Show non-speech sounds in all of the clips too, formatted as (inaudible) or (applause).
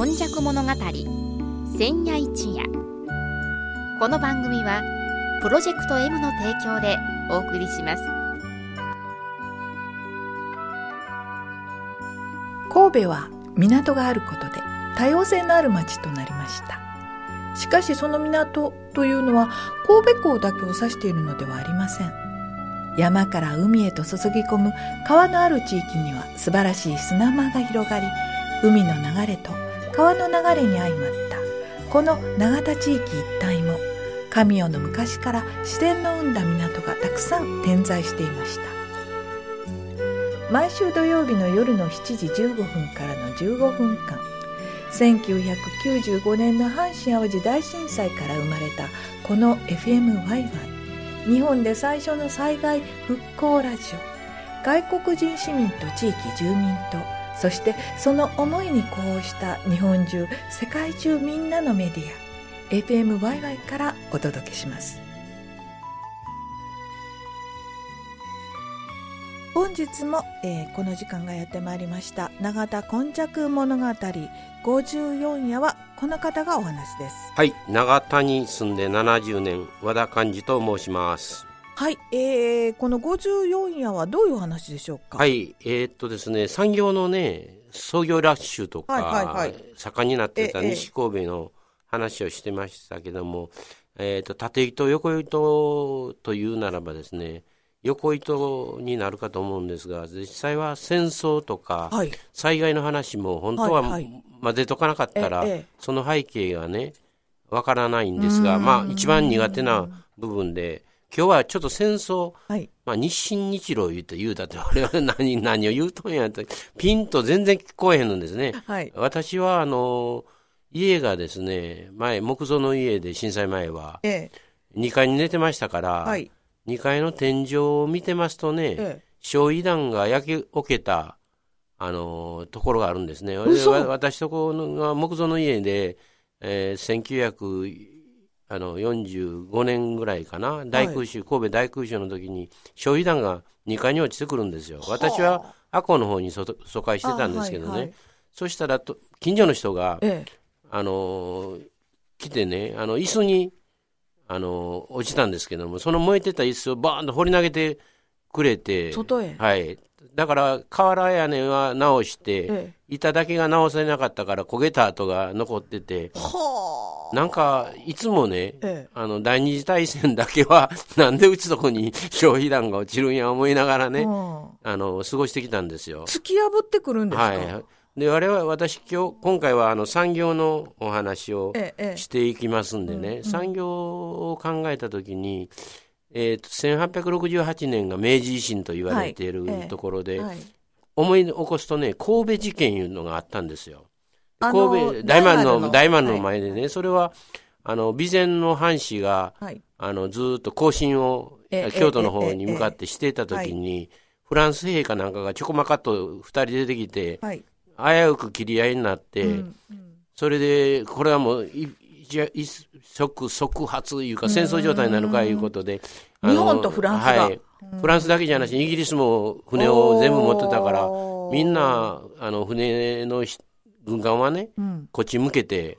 今昔物語千夜一夜。この番組はプロジェクト M の提供でお送りします。神戸は港があることで多様性のある町となりました。しかしその港というのは神戸港だけを指しているのではありません。山から海へと注ぎ込む川のある地域には素晴らしい砂間が広がり海の流れと川の流れに相まった。この永田地域一帯も神代の昔から自然の生んだ港がたくさん点在していました。毎週土曜日の夜の7時15分からの15分間1995年の阪神・淡路大震災から生まれたこの FMYY 日本で最初の災害復興ラジオ。外国人市民と地域住民とそしてその思いに呼応した日本中世界中みんなのメディア FMYY からお届けします。本日も、えー、この時間がやってまいりました永田今昔物語54夜はこの方がお話です。はい永田に住んで70年和田寛治と申します。はい、えー、この54夜はどういう話でしょうか？はいえー、っとですね産業のね創業ラッシュとか、はいはいはい、盛んになってた西神戸の話をしてましたけども、えー、っと縦糸横糸というならばですね横糸になるかと思うんですが実際は戦争とか災害の話も本当は混ぜとかなかったら、その背景がねわからないんですがまあ一番苦手な部分で今日はちょっと戦争、はい、まあ、日清日露言うて言うたって、(laughs) 俺は何、何を言うとんやって、ピンと全然聞こえへんのですね。はい、私は、あの、家がですね、前、木造の家で震災前は、2階に寝てましたから、はい、2階の天井を見てますとね、ええ、焼夷弾が焼けおけた、あのところがあるんですね。私とこの木造の家で、えー、1945年ぐらいかな、大空襲、神戸大空襲の時に、焼夷弾が2階に落ちてくるんですよ。私は阿古の方に疎開してたんですけどね。はいはい、そしたらと、近所の人が、ええ、あの来てね、あの、椅子にあの、落ちたんですけども、その燃えてた椅子をバーンと掘り投げてくれて、外へはい。だから、瓦屋根は直して、ええ、板だけが直せなかったから焦げた跡が残ってて、はなんか、いつもね、え、あの、第二次大戦だけは、(laughs) なんでうちとこに消費弾が落ちるんや思いながらね、あの、過ごしてきたんですよ。突き破ってくるんですか？はい。で我々私今日今回はあの産業のお話をしていきますんでね、ええ産業を考えた時に、えーと、1868年が明治維新と言われているところで、はい。え、思い起こすとね神戸事件いうのがあったんですよ。神戸大満の大満の前でね、はい、それはあの備前の藩士が、はい、あのずっと行進を京都の方に向かってしていた時に、フランス兵かなんかがちょこまかっと2人出てきて、はい、危うく切り合いになって、うんうん、それで、これはもう、一即即発いうか戦争状態になるかいうことで、日本とフランスが、はい、フランスだけじゃなし、イギリスも船を全部持ってたから、みんな、あの、船の軍艦はね、うん、こっち向けて、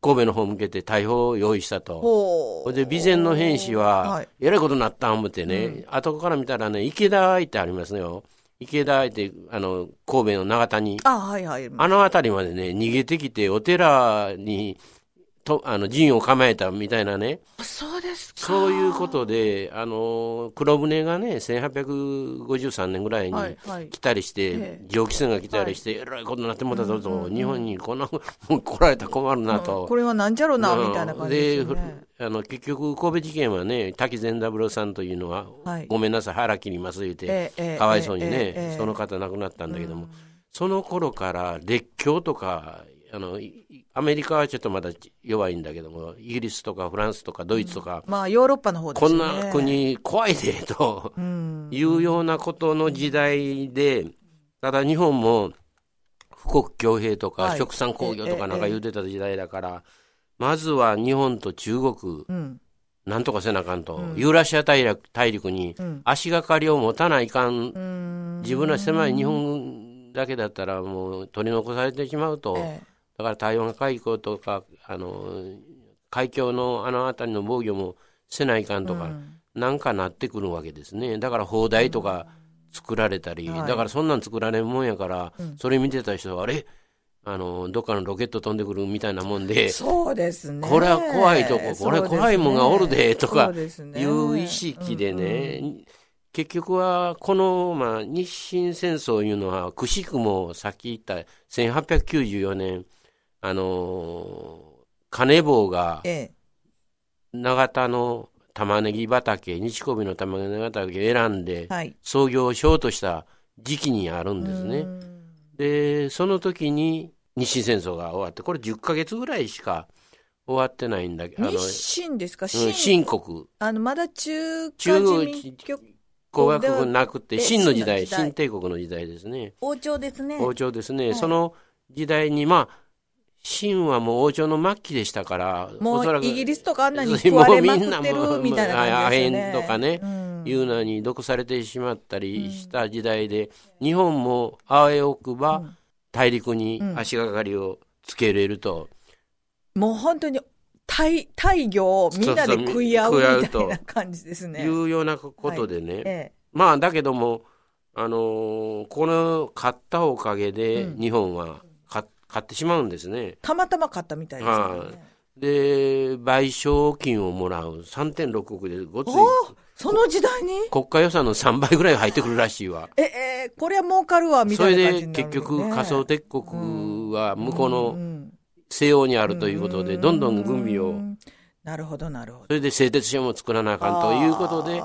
神戸の方向けて大砲を用意したと。ほで、備前の兵士は、えらいことになった思ってね、うん、後から見たらね、池田ってありますよ。池田って、あの、神戸の長谷。あ、はいはい。あの辺りまでね、逃げてきて、お寺に、と、あの、陣を構えたみたいなね。そうですか。そういうことで、あの、黒船がね、1853年ぐらいに来たりして、はいはい、蒸気船が来たりして、えらいことになってもたぞと、うんうんうん、日本にこんな、もう来られたら困るなと。うん、これはなんじゃろうな、みたいな感じですね。で、あの、結局、神戸事件はね、滝善三郎さんというのは、はい、ごめんなさい、腹切ります言うて、えー、かわいそうにね、えー、その方亡くなったんだけども、うん、その頃から列強とか、あのアメリカはちょっとまだ弱いんだけどもイギリスとかフランスとかドイツとか、うん、まあヨーロッパの方ね、こんな国怖いでというようなことの時代でただ日本も富国強兵とか、はい、食産工業とかなんか言うてた時代だから、まずは日本と中国、うん、なんとかせなあかんと、うん、ユーラシア大陸大陸に足がかりを持たないかん、自分の狭い日本だけだったらもう取り残されてしまうと。ええだから台湾海峡とか、あの、海峡のあの辺りの防御もせないかんとか、うん、なんかなってくるわけですね。だから砲台とか作られたり、うん、だからそんなん作られるもんやから、それ見てた人は、あれ？あの、どっかのロケット飛んでくるみたいなもんで、そうですね。これは怖いとこ、これ怖いもんがおるで、とか、いう意識でね、結局は、この、まあ、日清戦争いうのは、くしくもさっき言った1894年、あの金棒が、長田の玉ねぎ畑、西小の玉ねぎ畑を選んで、創業しようとした時期にあるんですね。で、その時に日清戦争が終わって、これ10ヶ月ぐらいしか終わってないんだけど、日清ですか、清国。あの、まだ中華人民共和国なくて、清の時代、清帝国の時代ですね。王朝ですね。王朝ですね。はい、その時代に、まあ、清はもう王朝の末期でしたから、もうイギリスとかあんなに (laughs) 食われまくってるみたいな感じですね。アヘンとかね、うん、いうのに毒されてしまったりした時代で、うん、日本もあわよくば大陸に足がかりをつけれると。うん、もう本当に大大魚をみんなで食い合うみたいな感じですね。いうようなことでね。はいええ、まあだけども、あのー、この買ったおかげで日本は買ってしまうんですね。たまたま買ったみたいですね。はで、賠償金をもらう3.6億でごつい。その時代に？国家予算の3倍ぐらい入ってくるらしいわ。え、えー、これは儲かるわ、みたいな感じ、ね、それで結局仮想鉄国は向こうの西洋にあるということで、どんどん軍備を。なるほど、なるほど。それで製鉄所も作らなあかんということで、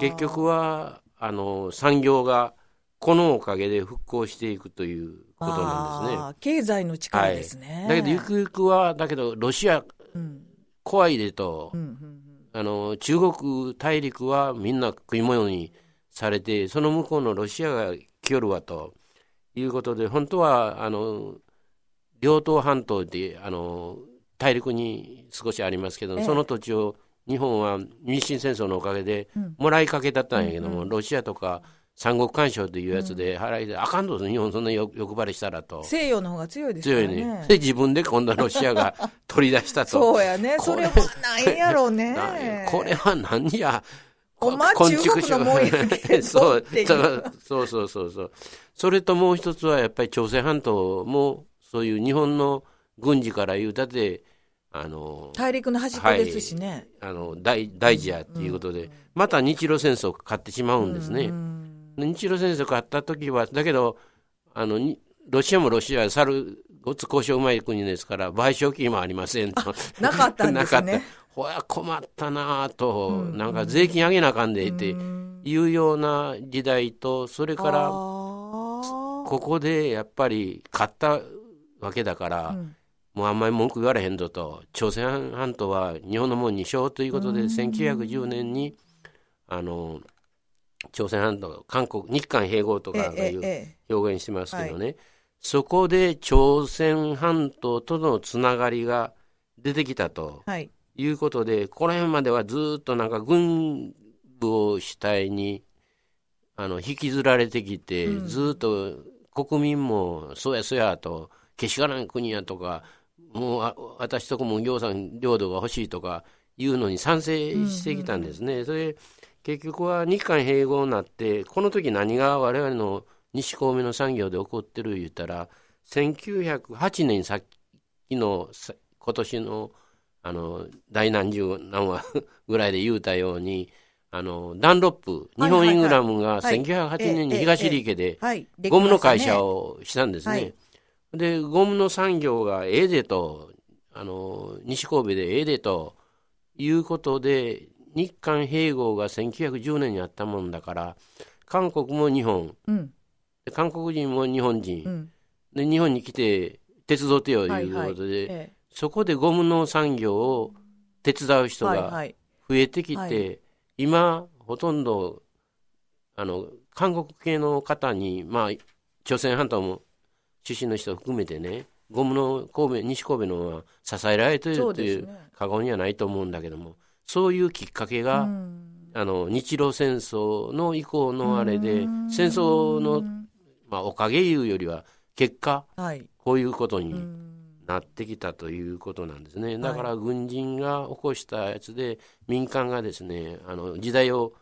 結局は、あの、産業がこのおかげで復興していくということなんですね。経済の力ですね。はい、だけど、ゆくゆくは、だけど、ロシア、うん、怖いでと、うんうんうん、あの、中国大陸はみんな食い物にされて、その向こうのロシアが来よるわということで、本当は、あの、両東半島で、あの、大陸に少しありますけど、その土地を日本は日清戦争のおかげでもらいかけだったんやけども、うんうん、ロシアとか三国干渉というやつで払いで、あかんと日本そんな欲張りしたらと。西洋の方が強いですね。強いね。で、自分で今度はロシアが (laughs) 取り出したと。そうやね。それは何やろうね。(laughs) これは何や。お前中国のもんやけどそうそうそうそうそう。それともう一つはやっぱり朝鮮半島もそういう日本の軍事から言うたって、あの大陸の端っこですしね、はい、あの大大事やっていうことで、うん、また日露戦争を買ってしまうんですね。うん日露戦争があった時は、だけど、あの、ロシアもロシア、去る、ごつ交渉うまい国ですから、賠償金もありませんと。なかったんですね。(laughs) ほや、困ったなと、うん、なんか税金上げなあかんでっていうような時代と、それから、ここでやっぱり買ったわけだから、うん、もうあんまり文句言われへんぞと、朝鮮半島は日本のもんにしようということで、1910年に、あの、朝鮮半島、韓国、日韓併合とかいう表現してますけどね、そこで朝鮮半島とのつながりが出てきたとい。うことで、はい、この辺まではずっとなんか軍部を主体にあの引きずられてきて、うん、ずっと国民もそうやそうやと、けしからん国やとか、もう私とこも行さん領土が欲しいとかいうのに賛成してきたんですね。うんうん、それ結局は日韓併合になって、この時何が我々の西高めの産業で起こってる言ったら、1908年さっきの今年のあの第何十何話 (laughs) ぐらいで言うたように、あのダンロップ、日本イングラムが1908年に東利家でゴムの会社をしたんですね。で、ゴムの産業がええでと、あの西神戸でええでということで、日韓併合が1910年にあったもんだから韓国も日本、うん、韓国人も日本人、うん、で日本に来て手伝ってよいうことで、はいはい、そこでゴムの産業を手伝う人が増えてきて、はい。はい、今ほとんどあの韓国系の方に、まあ、朝鮮半島も出身の人を含めてねゴムの神戸西神戸のは支えられているという過言にはないと思うんだけども。そういうきっかけが、うん、あの日露戦争の以降のあれで、戦争の、まあ、おかげいうよりは結果、はい、こういうことになってきたということなんですね。だから軍人が起こしたやつで、民間がですね、あの時代を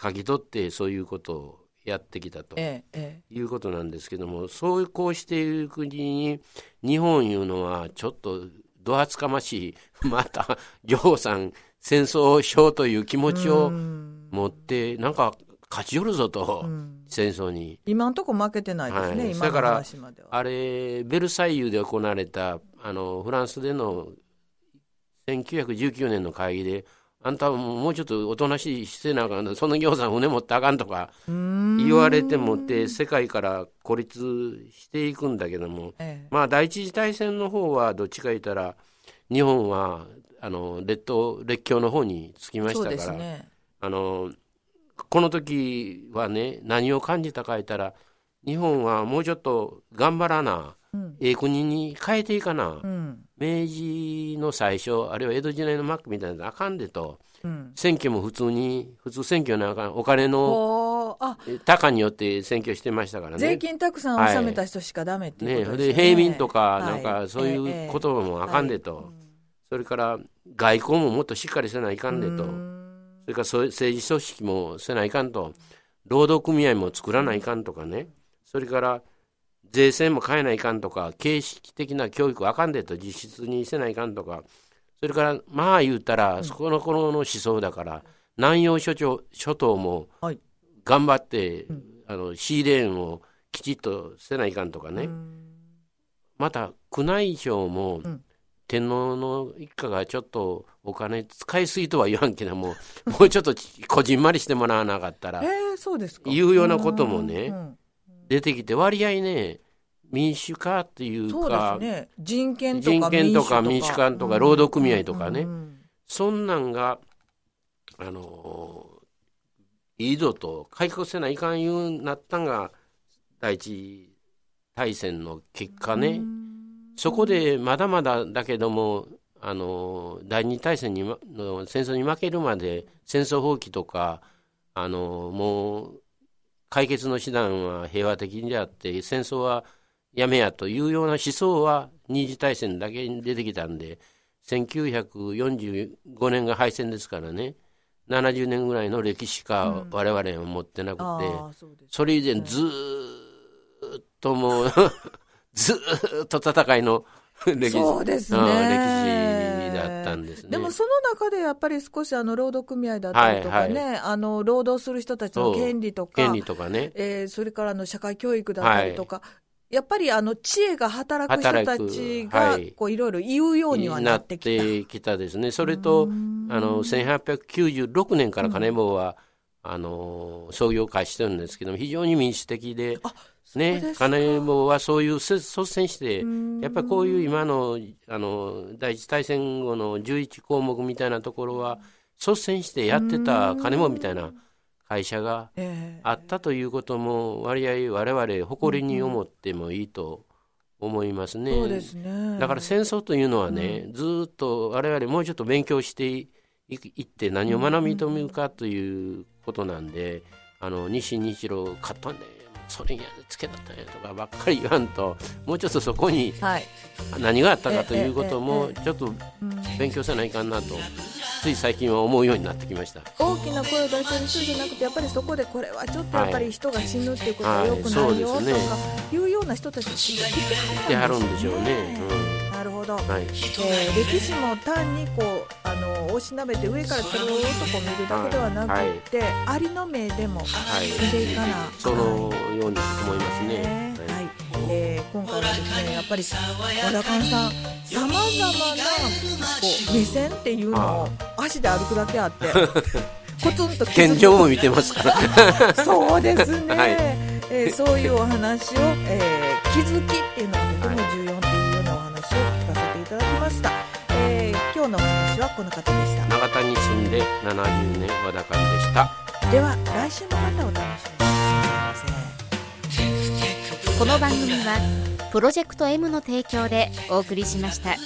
書き取ってそういうことをやってきたということなんですけども、そうこうしている国に日本いうのはちょっとど厚かましい、また、行さん、戦争しようという気持ちを持って、なんか勝ち寄るぞと、戦争に。今んとこ負けてないですね、はい、今の話までは。あれ、ベルサイユで行われた、あの、フランスでの1919年の会議で、あんたもうちょっとおとなしいしてなあかんその行さん船持ってあかんとか言われてもって世界から孤立していくんだけども、ええ、まあ第一次大戦の方はどっちか言ったら日本はあの列島列強の方につきましたから、ね、あのこの時はね何を感じたか言ったら日本はもうちょっと頑張らな、うん、ええ国に変えていかな、うん、明治の最初あるいは江戸時代の末期みたいなのあかんでと、うん、選挙も普通に普通選挙なんかお金の高によって選挙してましたからね。税金たくさん納めた人しかダメっていうことですね,、ねで平民とかなんかそういう言葉もあかんでと、はい。それから外交ももっとしっかりせないかんでと、それから政治組織もせないかんと、労働組合も作らないかんとかね、それから税制も変えないかんとか、形式的な教育あかんでと、実質にせないかんとか、それからまあ言うたら、そこの頃の思想だから、南洋諸島諸島も頑張って、あのシーレーンをきちっとせないかんとかね、また宮内省も、天皇の一家がちょっとお金使いすぎとは言わんけども、もうちょっとこじんまりしてもらわなかったら、(laughs) えー、そうですか。いうようなこともね、出てきて、割合ね、民主化っていうか、ね、人権とか民主化とか労働組合とかね、そんなんが、あのいいぞと改革せないかんいうなったんが、第一大戦の結果ね。そこでまだまだだけども、あの第二大戦にの戦争に負けるまで戦争放棄とかあのもう解決の手段は平和的であって戦争はやめやというような思想は二次大戦だけに出てきたんで1945年が敗戦ですからね。70年ぐらいの歴史か我々は持ってなくて、うん、それ以前ずっともう (laughs) ずっと戦いの歴史そうですね、歴史だったんですね。でもその中でやっぱり少しあの労働組合だったりとかね、はいはい、あの労働する人たちの権利とか、権利とかね、えー、それからの社会教育だったりとか、はい、やっぱりあの知恵が働く人たちがこういろいろ言うようにはなってきた。なってきたですね。それと、あの、1896年から金棒は、あの、創業開始してるんですけども、非常に民主的で、ね、金棒はそういう率先して、やっぱりこういう今のあの第一大戦後の11項目みたいなところは、率先してやってた金棒みたいな会社があったということも、割合、われわれ誇りに思ってもいいと思いますね。そうですね。だから戦争というのはね、うん、ずっとわれわれもうちょっと勉強していって何を学びとむかということなんで、あの西日露買ったんでそれにつけたったんやとかばっかり言わんともうちょっとそこに何があったかということもちょっと勉強せないかんなとつい最近は思うようになってきました。大きな声を出せる人じゃなくてやっぱりそこでこれはちょっとやっぱり人が死ぬっていうことはよくないよとかいうような人たちがいてはるんでしょうね。うん。なるほど、はい。えー、歴史も単にこうあのおしなべて上からずっとこう見るだけではなくて、はい、ありの目でも見ていかな、はい、そのように思いますね。はい、えー、今回はですねやっぱり和田勘さんさまざまなこう目線っていうのを足で歩くだけあって。(laughs) コツンと天井も見てますから。(laughs) そうですね、はい、えー、そういうお話を、えー、気づきっていうのはとても重要っていうようなお話を聞かせていただきました、えー、今日のこの方でした。長田に住んで70年和田勘でした。では来週もまたお楽しみに。この番組はプロジェクト M の提供でお送りしました。